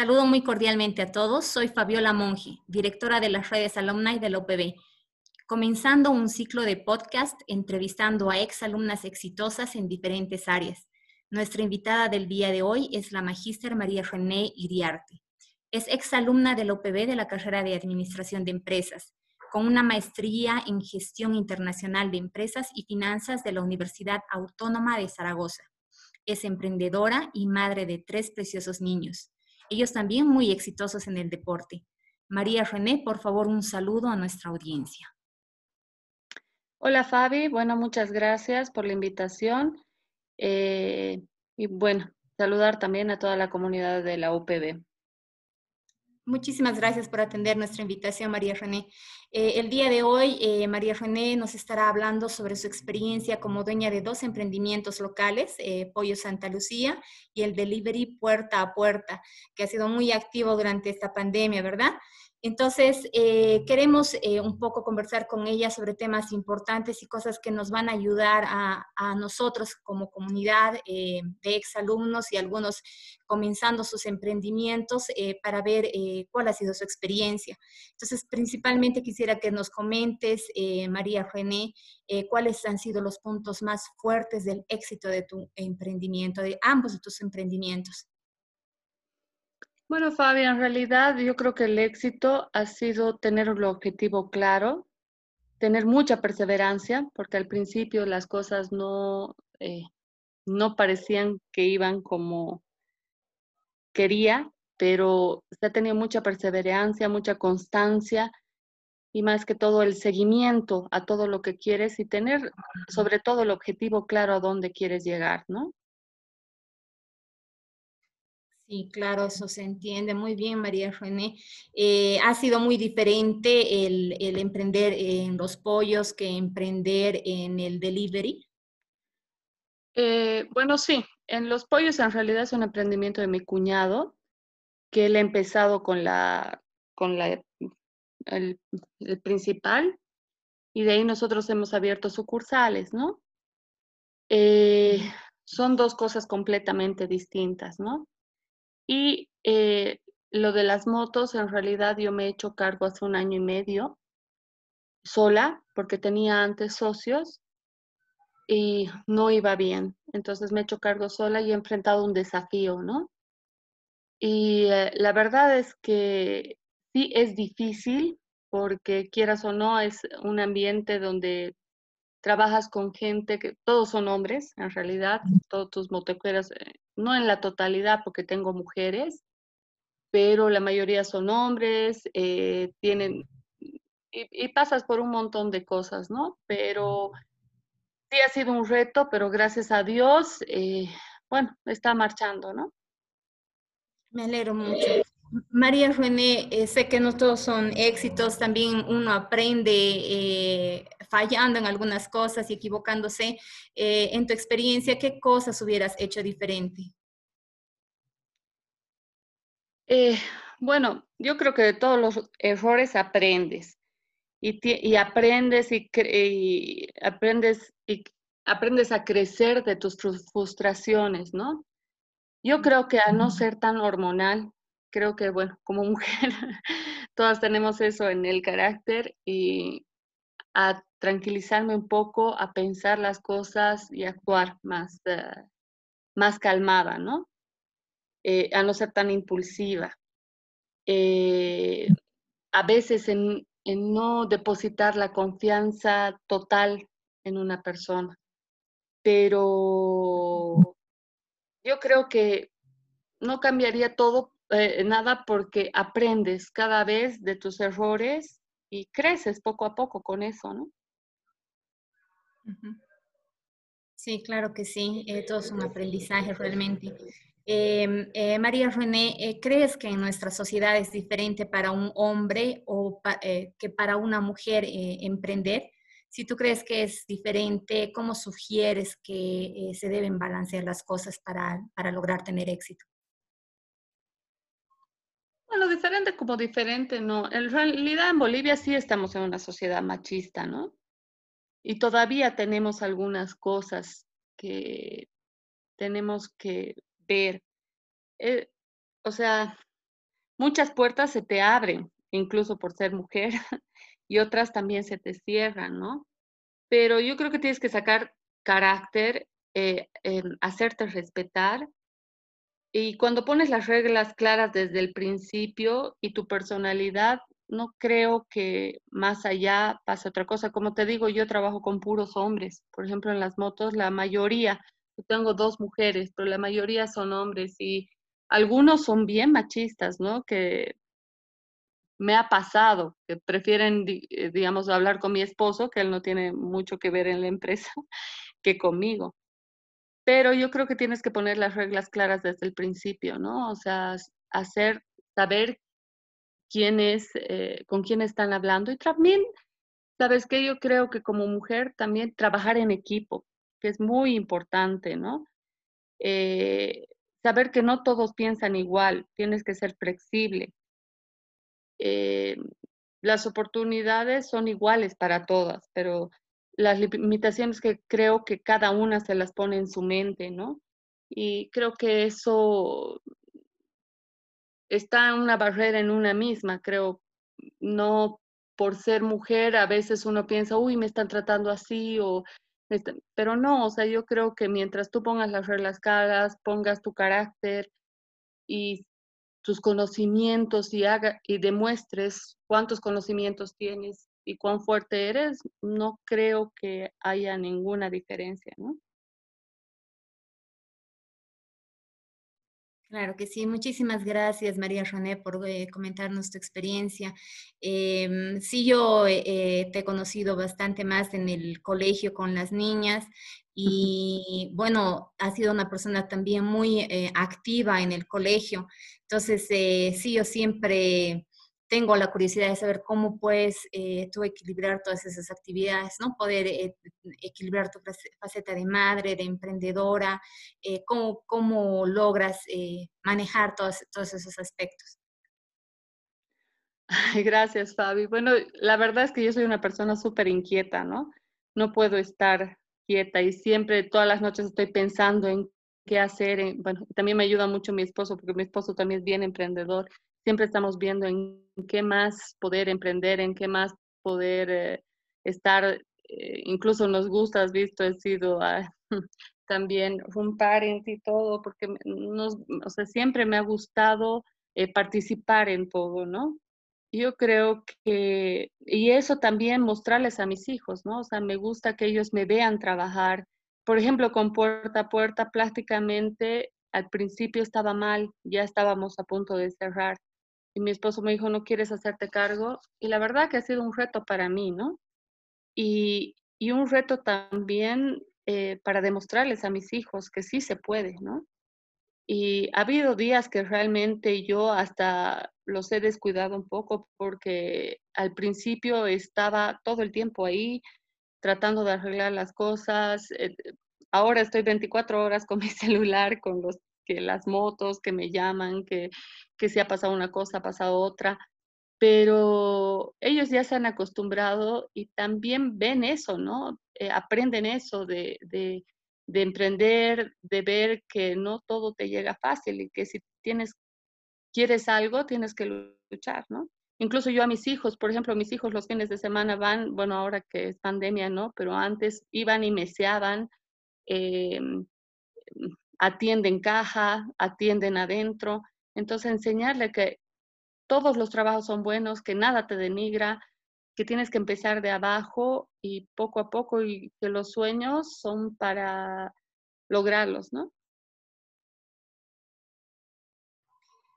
Saludo muy cordialmente a todos. Soy Fabiola Monge, directora de las redes alumni de la UPB, comenzando un ciclo de podcast entrevistando a exalumnas exitosas en diferentes áreas. Nuestra invitada del día de hoy es la magíster María René Iriarte. Es exalumna de la UPB de la carrera de Administración de Empresas, con una maestría en Gestión Internacional de Empresas y Finanzas de la Universidad Autónoma de Zaragoza. Es emprendedora y madre de tres preciosos niños, ellos también muy exitosos en el deporte. María René, por favor, un saludo a nuestra audiencia. Hola Fabi, bueno, muchas gracias por la invitación. Eh, y bueno, saludar también a toda la comunidad de la UPB. Muchísimas gracias por atender nuestra invitación, María René. Eh, el día de hoy, eh, María René nos estará hablando sobre su experiencia como dueña de dos emprendimientos locales, eh, Pollo Santa Lucía y el Delivery Puerta a Puerta, que ha sido muy activo durante esta pandemia, ¿verdad? Entonces, eh, queremos eh, un poco conversar con ella sobre temas importantes y cosas que nos van a ayudar a, nosotros como comunidad eh, de exalumnos y algunos comenzando sus emprendimientos para ver cuál ha sido su experiencia. Entonces, principalmente quisiera que nos comentes, María René, cuáles han sido los puntos más fuertes del éxito de tu emprendimiento, de ambos de tus emprendimientos. Bueno, Fabi, en realidad yo creo que el éxito ha sido tener un objetivo claro, tener mucha perseverancia, porque al principio las cosas no, eh, no parecían que iban como quería, pero se ha tenido mucha perseverancia, mucha constancia y más que todo el seguimiento a todo lo que quieres y tener sobre todo el objetivo claro a dónde quieres llegar, ¿no? Sí, claro, eso se entiende muy bien, María René. Eh, ha sido muy diferente el, emprender en los pollos que emprender en el delivery. Eh, bueno, sí, en los pollos en realidad es un emprendimiento de mi cuñado, que él ha empezado con la, con la, el, principal, y de ahí nosotros hemos abierto sucursales, ¿no? Eh, son dos cosas completamente distintas, ¿no? Y eh, lo de las motos, en realidad yo me he hecho cargo hace un año y medio sola, porque tenía antes socios y no iba bien. Entonces me he hecho cargo sola y he enfrentado un desafío, ¿no? Y eh, la verdad es que sí es difícil, porque quieras o no, es un ambiente donde trabajas con gente que todos son hombres, en realidad, todos tus motoqueros, eh, no en la totalidad porque tengo mujeres, pero la mayoría son hombres, eh, tienen, y, pasas por un montón de cosas, ¿no? Pero sí ha sido un reto, pero gracias a Dios, eh, bueno, está marchando, ¿no? Me alegro mucho. María René, eh, sé que no todos son éxitos, también uno aprende eh, fallando en algunas cosas y equivocándose. Eh, en tu experiencia, ¿qué cosas hubieras hecho diferente? bueno, yo creo que de todos los errores aprendes y, aprendes y, y, aprendes y aprendes a crecer de tus frustraciones, ¿no? Yo creo que a no ser tan hormonal, creo que, bueno, como mujer, todas tenemos eso en el carácter y a tranquilizarme un poco, a pensar las cosas y actuar más, eh, más calmada, ¿no? Eh, a no ser tan impulsiva. Eh, a veces en, en no depositar la confianza total en una persona. Pero yo creo que no cambiaría todo eh, nada porque aprendes cada vez de tus errores y creces poco a poco con eso, ¿no? Sí, claro que sí, eh, todo es un aprendizaje realmente. Em, eh, María René, ¿crees que en nuestra sociedad es diferente para un hombre o que para una mujer emprender? Si tú crees que es diferente, ¿cómo sugieres que se deben balancear las cosas para, para lograr tener éxito? Bueno, diferente como diferente, no. En realidad en Bolivia sí estamos en una sociedad machista, ¿no? Y todavía tenemos algunas cosas que tenemos que ver. Eh, o sea, muchas puertas se te abren, incluso por ser mujer, y otras también se te cierran, ¿no? Pero yo creo que tienes que sacar carácter, eh, hacerte respetar. Y cuando pones las reglas claras desde el principio y tu personalidad, no creo que más allá pase otra cosa. Como te digo, yo trabajo con puros hombres. Por ejemplo, en las motos, la mayoría, yo tengo dos mujeres, pero la mayoría son hombres y algunos son bien machistas, ¿no? Que me ha pasado, que prefieren, eh, digamos, hablar con mi esposo, que él no tiene mucho que ver en la empresa, que conmigo. Pero yo creo que tienes que poner las reglas claras desde el principio, ¿no? O sea, hacer, saber quién es, eh, con quién están hablando y también, ¿sabes qué? Yo creo que como mujer también trabajar en equipo, que es muy importante, ¿no? Eh, saber que no todos piensan igual, tienes que ser flexible. Eh, las oportunidades son iguales para todas, pero las limitaciones que creo que cada una se las pone en su mente, ¿no? Y creo que eso está una barrera en una misma, creo, no por ser mujer, a veces uno piensa, uy, me están tratando así, o, pero no, o sea, yo creo que mientras tú pongas las reglas pongas tu carácter y tus conocimientos y, haga, y demuestres cuántos conocimientos tienes y cuán fuerte eres, no creo que haya ninguna diferencia, ¿no? Claro que sí, muchísimas gracias María René por eh, comentarnos tu experiencia. Em, sí, yo eh, te he conocido bastante más en el colegio con las niñas y bueno, has sido una persona también muy eh, activa en el colegio. Entonces, sí, yo siempre tengo la curiosidad de saber cómo puedes eh, tú equilibrar todas esas actividades, ¿no? Poder eh, equilibrar tu faceta de madre, de emprendedora, eh, cómo, cómo, logras manejar todos, todos esos aspectos. gracias, Fabi. Bueno, la verdad es que yo soy una persona súper inquieta, ¿no? No puedo estar quieta y siempre, todas las noches estoy pensando en qué hacer. bueno, también me ayuda mucho mi esposo, porque mi esposo también es bien emprendedor siempre estamos viendo en qué más poder emprender, en qué más poder eh, estar, eh, incluso nos gusta, has visto, he sido también un parent y todo, porque nos, o sea, siempre me ha gustado eh, participar en todo, ¿no? Yo creo que, y eso también mostrarles a mis hijos, ¿no? O sea, me gusta que ellos me vean trabajar. Por ejemplo, con puerta a puerta, prácticamente al principio estaba mal, ya estábamos a punto de cerrar y mi esposo me dijo, no quieres hacerte cargo. Y la verdad que ha sido un reto para mí, ¿no? Y, y un reto también eh, para demostrarles a mis hijos que sí se puede, ¿no? Y ha habido días que realmente yo hasta los he descuidado un poco porque al principio estaba todo el tiempo ahí tratando de arreglar las cosas. Eh, ahora estoy 24 horas con mi celular, con los que las motos que me llaman, que, que si ha pasado una cosa, ha pasado otra, pero ellos ya se han acostumbrado y también ven eso, ¿no? Eh, aprenden eso de, de, de, emprender, de ver que no todo te llega fácil y que si tienes, quieres algo, tienes que luchar, ¿no? Incluso yo a mis hijos, por ejemplo, mis hijos los fines de semana van, bueno, ahora que es pandemia, ¿no? Pero antes iban y meseaban, eh, atienden caja, atienden adentro. Entonces, enseñarle que todos los trabajos son buenos, que nada te denigra, que tienes que empezar de abajo y poco a poco y que los sueños son para lograrlos, ¿no?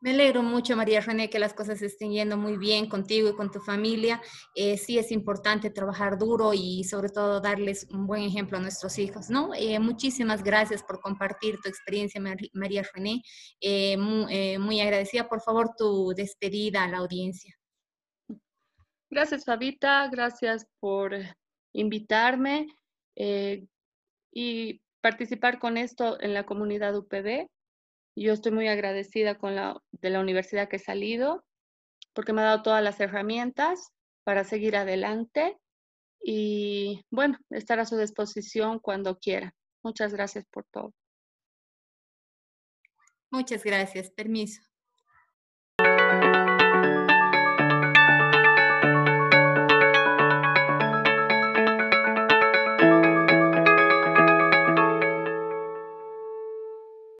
Me alegro mucho, María René, que las cosas estén yendo muy bien contigo y con tu familia. Eh, sí es importante trabajar duro y sobre todo darles un buen ejemplo a nuestros hijos, ¿no? Eh, muchísimas gracias por compartir tu experiencia, María René. Eh, muy, muy, agradecida. Por favor, tu despedida a la audiencia. Gracias, Fabita. Gracias por invitarme y participar con esto en la comunidad UPB. Yo estoy muy agradecida con la, de la universidad que he salido porque me ha dado todas las herramientas para seguir adelante y bueno, estar a su disposición cuando quiera. Muchas gracias por todo. Muchas gracias. Permiso.